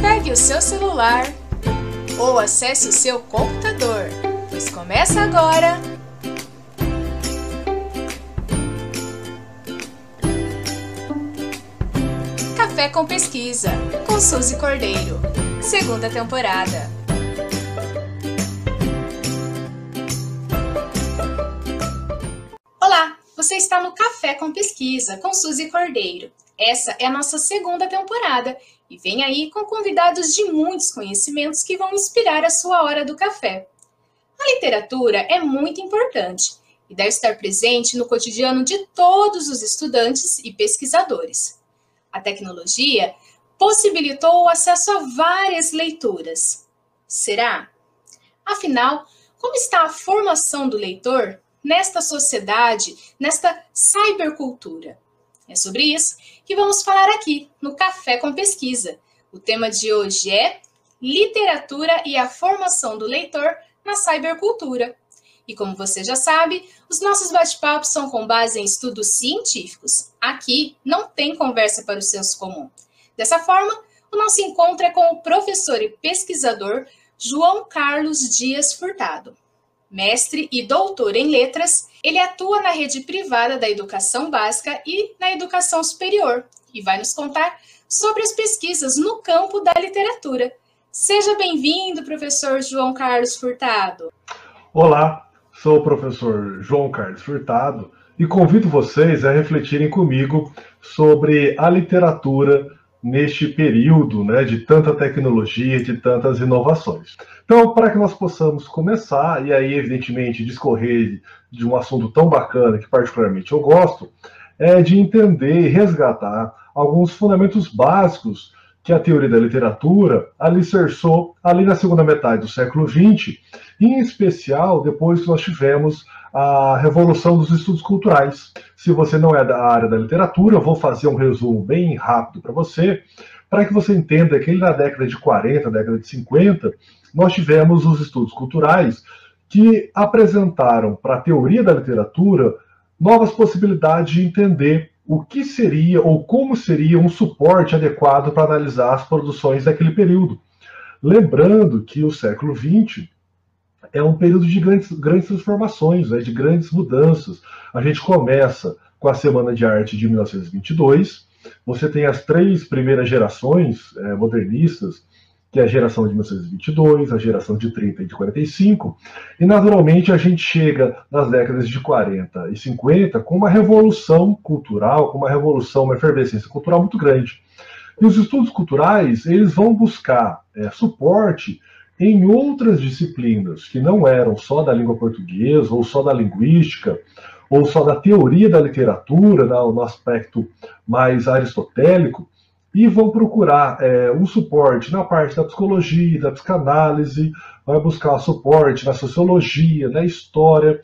Pegue o seu celular ou acesse o seu computador, pois começa agora. Café com Pesquisa, com Suzy Cordeiro, segunda temporada. Olá, você está no Café com Pesquisa, com Suzy Cordeiro. Essa é a nossa segunda temporada e vem aí com convidados de muitos conhecimentos que vão inspirar a sua hora do café. A literatura é muito importante e deve estar presente no cotidiano de todos os estudantes e pesquisadores. A tecnologia possibilitou o acesso a várias leituras. Será? Afinal, como está a formação do leitor nesta sociedade, nesta cybercultura? É sobre isso que vamos falar aqui no Café com Pesquisa. O tema de hoje é Literatura e a formação do leitor na cybercultura. E como você já sabe, os nossos bate-papos são com base em estudos científicos. Aqui não tem conversa para o senso comum. Dessa forma, o nosso encontro é com o professor e pesquisador João Carlos Dias Furtado. Mestre e doutor em letras, ele atua na rede privada da educação básica e na educação superior e vai nos contar sobre as pesquisas no campo da literatura. Seja bem-vindo, professor João Carlos Furtado. Olá, sou o professor João Carlos Furtado e convido vocês a refletirem comigo sobre a literatura neste período né, de tanta tecnologia, de tantas inovações. Então, para que nós possamos começar, e aí, evidentemente, discorrer de um assunto tão bacana que particularmente eu gosto, é de entender e resgatar alguns fundamentos básicos que a teoria da literatura alicerçou ali na segunda metade do século XX, em especial depois que nós tivemos a revolução dos estudos culturais. Se você não é da área da literatura, eu vou fazer um resumo bem rápido para você, para que você entenda que na década de 40, década de 50, nós tivemos os estudos culturais que apresentaram para a teoria da literatura novas possibilidades de entender o que seria ou como seria um suporte adequado para analisar as produções daquele período. Lembrando que o século XX é um período de grandes, grandes transformações, né, de grandes mudanças. A gente começa com a Semana de Arte de 1922, você tem as três primeiras gerações é, modernistas, que é a geração de 1922, a geração de 30 e de 45, e naturalmente a gente chega nas décadas de 40 e 50 com uma revolução cultural, com uma revolução, uma efervescência cultural muito grande. E os estudos culturais, eles vão buscar é, suporte em outras disciplinas que não eram só da língua portuguesa, ou só da linguística, ou só da teoria da literatura, né, no aspecto mais aristotélico, e vão procurar é, um suporte na parte da psicologia, da psicanálise, vai buscar suporte na sociologia, na história,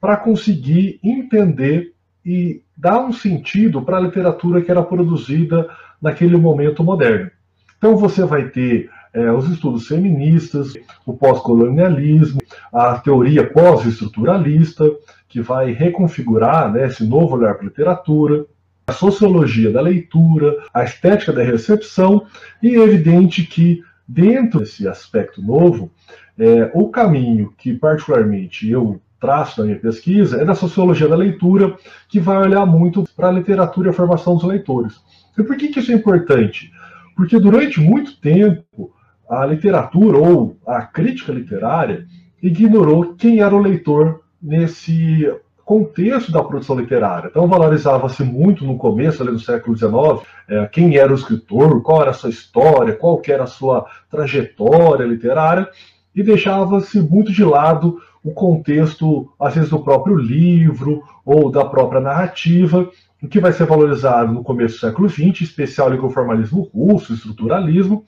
para conseguir entender e dar um sentido para a literatura que era produzida naquele momento moderno. Então você vai ter é, os estudos feministas, o pós-colonialismo, a teoria pós-estruturalista, que vai reconfigurar né, esse novo olhar para a literatura, a sociologia da leitura, a estética da recepção, e é evidente que, dentro desse aspecto novo, é, o caminho que, particularmente, eu traço na minha pesquisa é da sociologia da leitura, que vai olhar muito para a literatura e a formação dos leitores. E por que, que isso é importante? Porque durante muito tempo a literatura ou a crítica literária ignorou quem era o leitor nesse contexto da produção literária. Então valorizava-se muito no começo ali do século XIX é, quem era o escritor, qual era a sua história, qual era a sua trajetória literária, e deixava-se muito de lado o contexto, às vezes, do próprio livro ou da própria narrativa, o que vai ser valorizado no começo do século XX, especial com o formalismo russo, estruturalismo,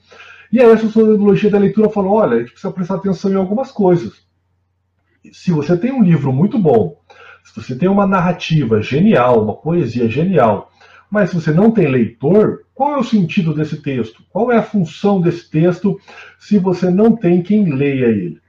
e aí a sociologia da leitura falou: olha, a gente precisa prestar atenção em algumas coisas. Se você tem um livro muito bom, se você tem uma narrativa genial, uma poesia genial, mas se você não tem leitor, qual é o sentido desse texto? Qual é a função desse texto se você não tem quem leia ele?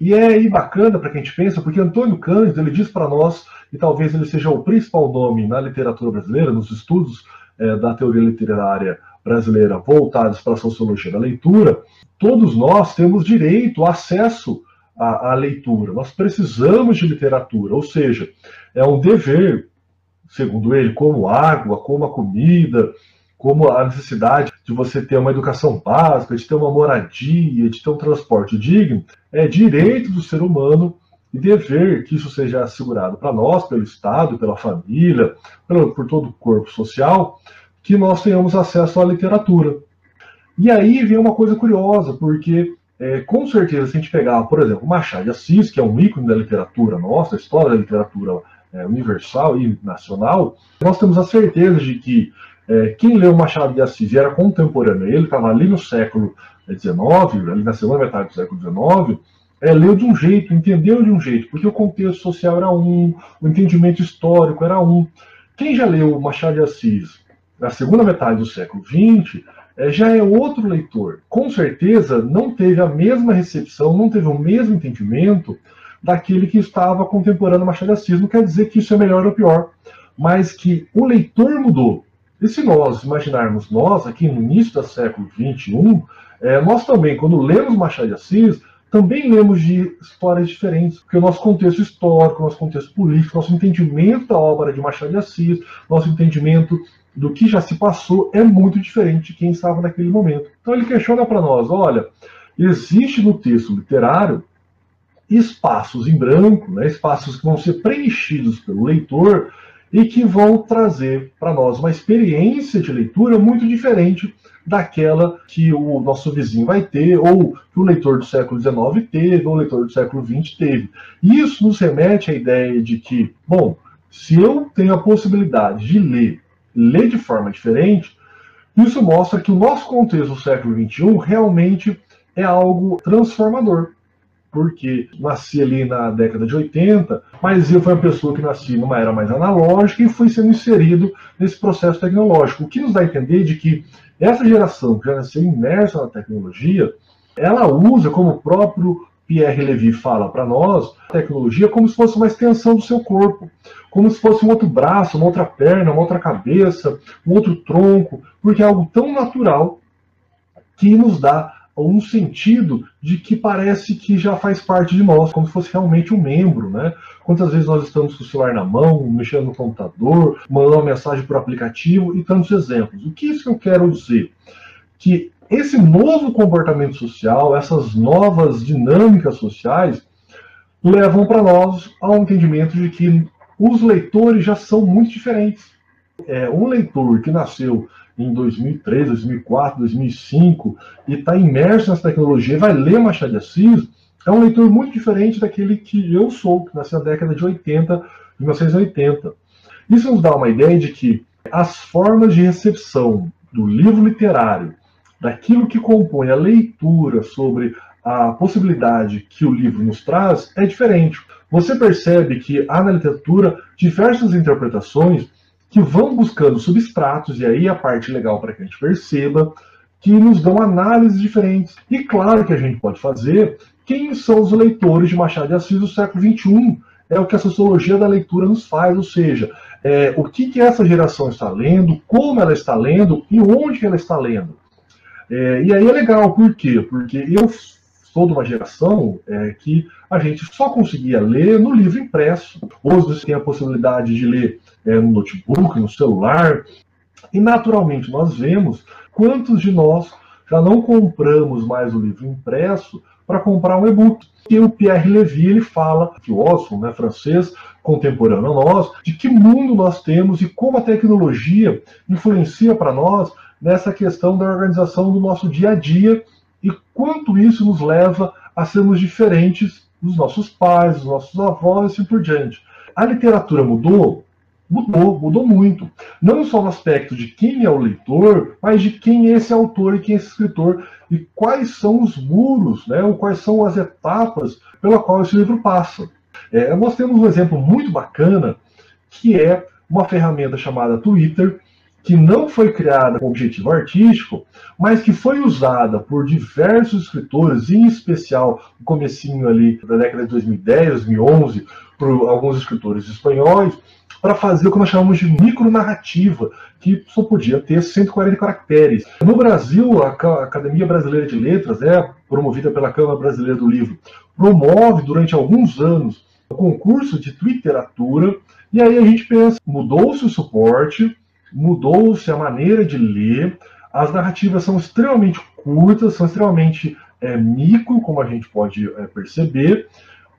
E é aí bacana para quem a gente pensa, porque Antônio Cândido ele diz para nós, e talvez ele seja o principal nome na literatura brasileira, nos estudos é, da teoria literária brasileira voltadas para a sociologia da leitura, todos nós temos direito, acesso à, à leitura. Nós precisamos de literatura, ou seja, é um dever, segundo ele, como água, como a comida, como a necessidade de você ter uma educação básica, de ter uma moradia, de ter um transporte digno, é direito do ser humano e dever que isso seja assegurado para nós, pelo Estado, pela família, por todo o corpo social, que nós tenhamos acesso à literatura. E aí vem uma coisa curiosa, porque é, com certeza, se a gente pegar, por exemplo, Machado de Assis, que é um ícone da literatura nossa, história da literatura é, universal e nacional, nós temos a certeza de que é, quem leu Machado de Assis e era contemporâneo, ele estava ali no século XIX, ali na segunda metade do século XIX, é, leu de um jeito, entendeu de um jeito, porque o contexto social era um, o entendimento histórico era um. Quem já leu Machado de Assis na segunda metade do século XX já é outro leitor. Com certeza não teve a mesma recepção, não teve o mesmo entendimento daquele que estava contemporâneo Machado de Assis. Não quer dizer que isso é melhor ou pior, mas que o leitor mudou. E se nós imaginarmos nós, aqui no início do século XXI, é, nós também, quando lemos Machado de Assis, também lemos de histórias diferentes, porque o nosso contexto histórico, nosso contexto político, nosso entendimento da obra de Machado de Assis, nosso entendimento do que já se passou é muito diferente de quem estava naquele momento. Então ele questiona para nós: olha, existe no texto literário espaços em branco, né, espaços que vão ser preenchidos pelo leitor e que vão trazer para nós uma experiência de leitura muito diferente daquela que o nosso vizinho vai ter, ou que o leitor do século XIX teve, ou o leitor do século XX teve. Isso nos remete à ideia de que, bom, se eu tenho a possibilidade de ler, ler de forma diferente, isso mostra que o nosso contexto do século XXI realmente é algo transformador porque nasci ali na década de 80, mas eu fui uma pessoa que nasci numa era mais analógica e fui sendo inserido nesse processo tecnológico. O que nos dá a entender de que essa geração que já nasceu imersa na tecnologia, ela usa, como o próprio Pierre Levy fala para nós, a tecnologia como se fosse uma extensão do seu corpo, como se fosse um outro braço, uma outra perna, uma outra cabeça, um outro tronco, porque é algo tão natural que nos dá um sentido de que parece que já faz parte de nós, como se fosse realmente um membro, né? Quantas vezes nós estamos com o celular na mão, mexendo no computador, mandando uma mensagem por aplicativo e tantos exemplos. O que isso eu quero dizer? Que esse novo comportamento social, essas novas dinâmicas sociais, levam para nós ao entendimento de que os leitores já são muito diferentes. É, um leitor que nasceu em 2003, 2004, 2005 e está imerso nessa tecnologia, vai ler Machado de Assis, é um leitor muito diferente daquele que eu sou, que nasceu na década de 80, 1980. Isso nos dá uma ideia de que as formas de recepção do livro literário, daquilo que compõe a leitura sobre a possibilidade que o livro nos traz, é diferente. Você percebe que há na literatura diversas interpretações que vão buscando substratos, e aí a parte legal para que a gente perceba, que nos dão análises diferentes. E claro que a gente pode fazer quem são os leitores de Machado de Assis do século XXI. É o que a sociologia da leitura nos faz, ou seja, é, o que, que essa geração está lendo, como ela está lendo e onde ela está lendo. É, e aí é legal, por quê? Porque eu de uma geração é, que a gente só conseguia ler no livro impresso. Hoje você tem a possibilidade de ler é, no notebook, no celular. E naturalmente nós vemos quantos de nós já não compramos mais o livro impresso para comprar um e-book. E o Pierre Levy ele fala, filósofo né, francês, contemporâneo a nós, de que mundo nós temos e como a tecnologia influencia para nós nessa questão da organização do nosso dia a dia e quanto isso nos leva a sermos diferentes dos nossos pais, dos nossos avós e assim por diante. A literatura mudou? mudou, mudou muito. Não só no aspecto de quem é o leitor, mas de quem é esse autor e quem é esse escritor e quais são os muros, né, ou quais são as etapas pela qual esse livro passa. É, nós temos um exemplo muito bacana que é uma ferramenta chamada Twitter, que não foi criada com objetivo artístico, mas que foi usada por diversos escritores, em especial no comecinho ali da década de 2010, 2011, por alguns escritores espanhóis, para fazer o que nós chamamos de micronarrativa, que só podia ter 140 caracteres. No Brasil, a Academia Brasileira de Letras, é promovida pela Câmara Brasileira do Livro, promove durante alguns anos o concurso de literatura, e aí a gente pensa, mudou-se o suporte, mudou-se a maneira de ler, as narrativas são extremamente curtas, são extremamente é, micro, como a gente pode é, perceber,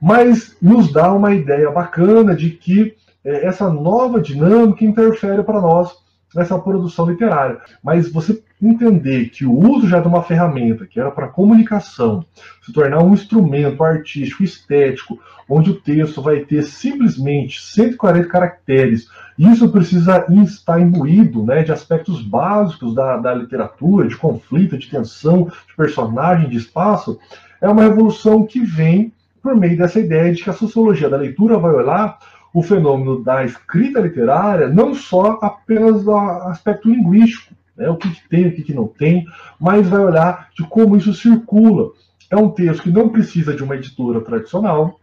mas nos dá uma ideia bacana de que é, essa nova dinâmica interfere para nós nessa produção literária. Mas você entender que o uso já de uma ferramenta que era para comunicação se tornar um instrumento artístico, estético, onde o texto vai ter simplesmente 140 caracteres, isso precisa estar imbuído né, de aspectos básicos da, da literatura, de conflito, de tensão, de personagem, de espaço, é uma revolução que vem por meio dessa ideia de que a sociologia da leitura vai olhar o fenômeno da escrita literária não só apenas do aspecto linguístico, né, o que, que tem, o que, que não tem, mas vai olhar de como isso circula. É um texto que não precisa de uma editora tradicional.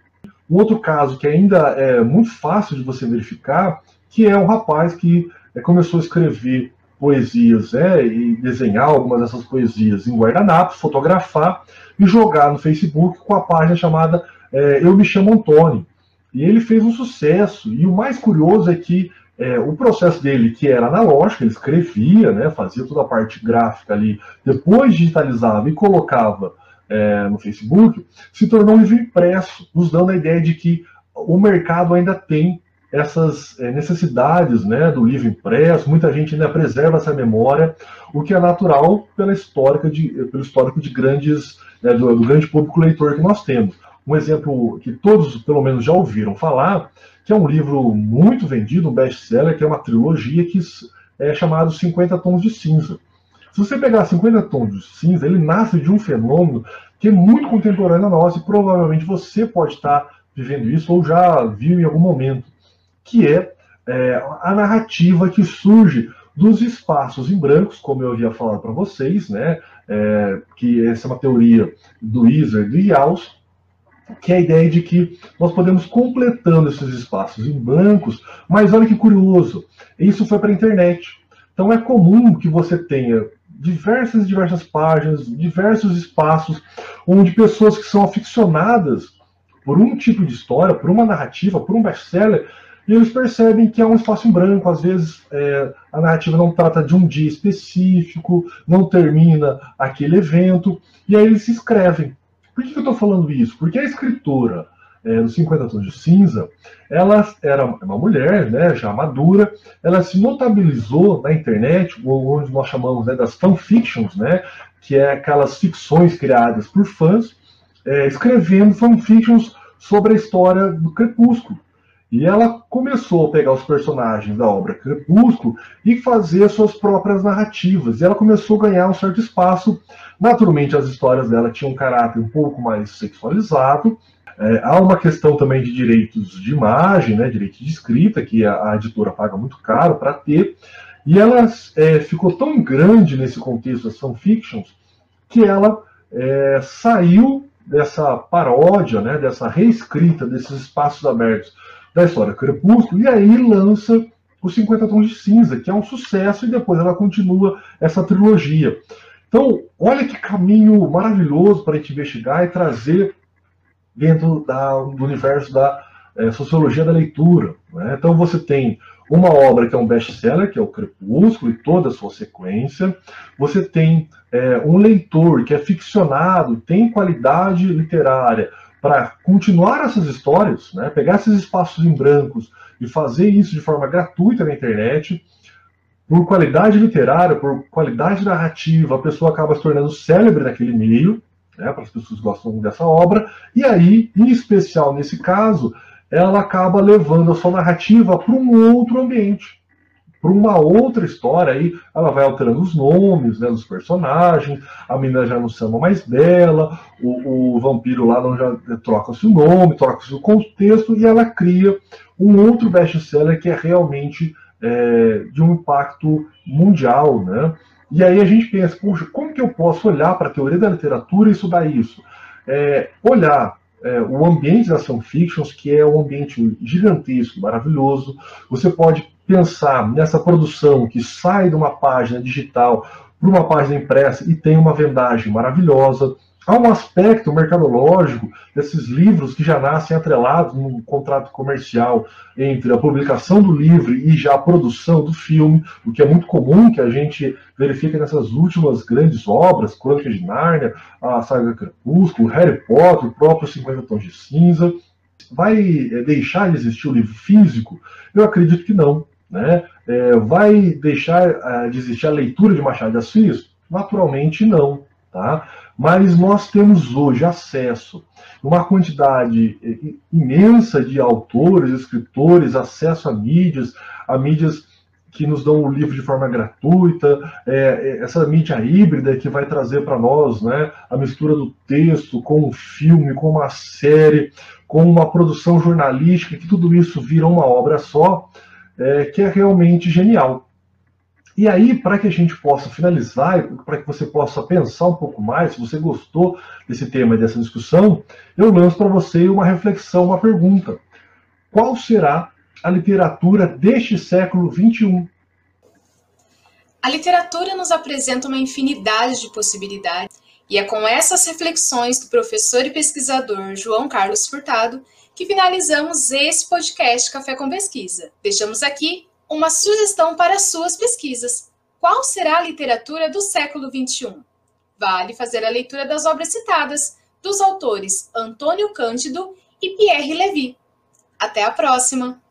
Um outro caso que ainda é muito fácil de você verificar, que é um rapaz que é, começou a escrever poesias é, e desenhar algumas dessas poesias em guardanapos, fotografar e jogar no Facebook com a página chamada é, Eu Me Chamo Antônio. E ele fez um sucesso. E o mais curioso é que é, o processo dele, que era analógico, ele escrevia, né, fazia toda a parte gráfica ali, depois digitalizava e colocava é, no Facebook, se tornou um livro impresso, nos dando a ideia de que o mercado ainda tem essas é, necessidades né, do livro impresso, muita gente ainda preserva essa memória, o que é natural pela histórica de, pelo histórico de grandes, né, do, do grande público leitor que nós temos. Um exemplo que todos, pelo menos, já ouviram falar, que é um livro muito vendido, um best-seller, que é uma trilogia que é chamado 50 Tons de Cinza. Se você pegar 50 Tons de Cinza, ele nasce de um fenômeno que é muito contemporâneo a nós, e provavelmente você pode estar vivendo isso ou já viu em algum momento, que é, é a narrativa que surge dos espaços em brancos, como eu havia falado para vocês, né, é, que essa é uma teoria do Iser e do Yaus, que é a ideia de que nós podemos completando esses espaços em brancos, mas olha que curioso, isso foi para a internet. Então é comum que você tenha diversas diversas páginas, diversos espaços onde pessoas que são aficionadas por um tipo de história, por uma narrativa, por um best-seller, e eles percebem que é um espaço em branco. Às vezes é, a narrativa não trata de um dia específico, não termina aquele evento, e aí eles se escrevem. Por que, eu estou falando isso? Porque a escritora é, dos 50 Tons de Cinza, ela era uma mulher, né, já madura, ela se notabilizou na internet, onde nós chamamos né, das fanfictions, né, que é aquelas ficções criadas por fãs, é, escrevendo fanfictions sobre a história do Crepúsculo. E ela começou a pegar os personagens da obra Crepúsculo e fazer suas próprias narrativas. E ela começou a ganhar um certo espaço. Naturalmente, as histórias dela tinham um caráter um pouco mais sexualizado. É, há uma questão também de direitos de imagem, né, direito de escrita, que a, a editora paga muito caro para ter. E ela é, ficou tão grande nesse contexto das fanfictions que ela é, saiu dessa paródia, né, dessa reescrita desses espaços abertos da história Crepúsculo, e aí lança os 50 Tons de Cinza, que é um sucesso, e depois ela continua essa trilogia. Então, olha que caminho maravilhoso para a gente investigar e trazer dentro da, do universo da é, sociologia da leitura. Né? Então, você tem uma obra que é um best-seller, que é o Crepúsculo e toda a sua sequência. Você tem é, um leitor que é ficcionado, tem qualidade literária, para continuar essas histórias, né, pegar esses espaços em brancos e fazer isso de forma gratuita na internet, por qualidade literária, por qualidade narrativa, a pessoa acaba se tornando célebre naquele meio, né, para as pessoas que gostam dessa obra, e aí, em especial nesse caso, ela acaba levando a sua narrativa para um outro ambiente para uma outra história aí, ela vai alterando os nomes né, dos personagens, a menina já não se chama mais Bela, o, o vampiro lá não já troca-se o nome, troca-se o contexto, e ela cria um outro best-seller que é realmente é, de um impacto mundial, né? E aí a gente pensa, puxa, como que eu posso olhar para a teoria da literatura e estudar isso? É, olhar é, o ambiente das fanfictions, que é um ambiente gigantesco, maravilhoso. Você pode pensar nessa produção que sai de uma página digital para uma página impressa e tem uma vendagem maravilhosa. Há um aspecto mercadológico desses livros que já nascem atrelados num contrato comercial entre a publicação do livro e já a produção do filme, o que é muito comum que a gente verifica nessas últimas grandes obras, Crônica de Nárnia, a Saga Crepúsculo, Harry Potter, o próprio 50 Tons de Cinza. Vai é, deixar de existir o livro físico? Eu acredito que não. Né? É, vai deixar é, de existir a leitura de Machado de Assis? Naturalmente não. Tá? Mas nós temos hoje acesso a uma quantidade é, imensa de autores, escritores, acesso a mídias, a mídias que nos dão o livro de forma gratuita, é, essa mídia híbrida que vai trazer para nós né, a mistura do texto com o filme, com uma série, com uma produção jornalística, que tudo isso vira uma obra só é, que é realmente genial. E aí, para que a gente possa finalizar, para que você possa pensar um pouco mais, se você gostou desse tema e dessa discussão, eu lanço para você uma reflexão, uma pergunta. Qual será a literatura deste século XXI? A literatura nos apresenta uma infinidade de possibilidades, e é com essas reflexões do professor e pesquisador João Carlos Furtado que finalizamos esse podcast Café com Pesquisa. Deixamos aqui uma sugestão para suas pesquisas. Qual será a literatura do século XXI? Vale fazer a leitura das obras citadas, dos autores Antônio Cândido e Pierre Levy. Até a próxima!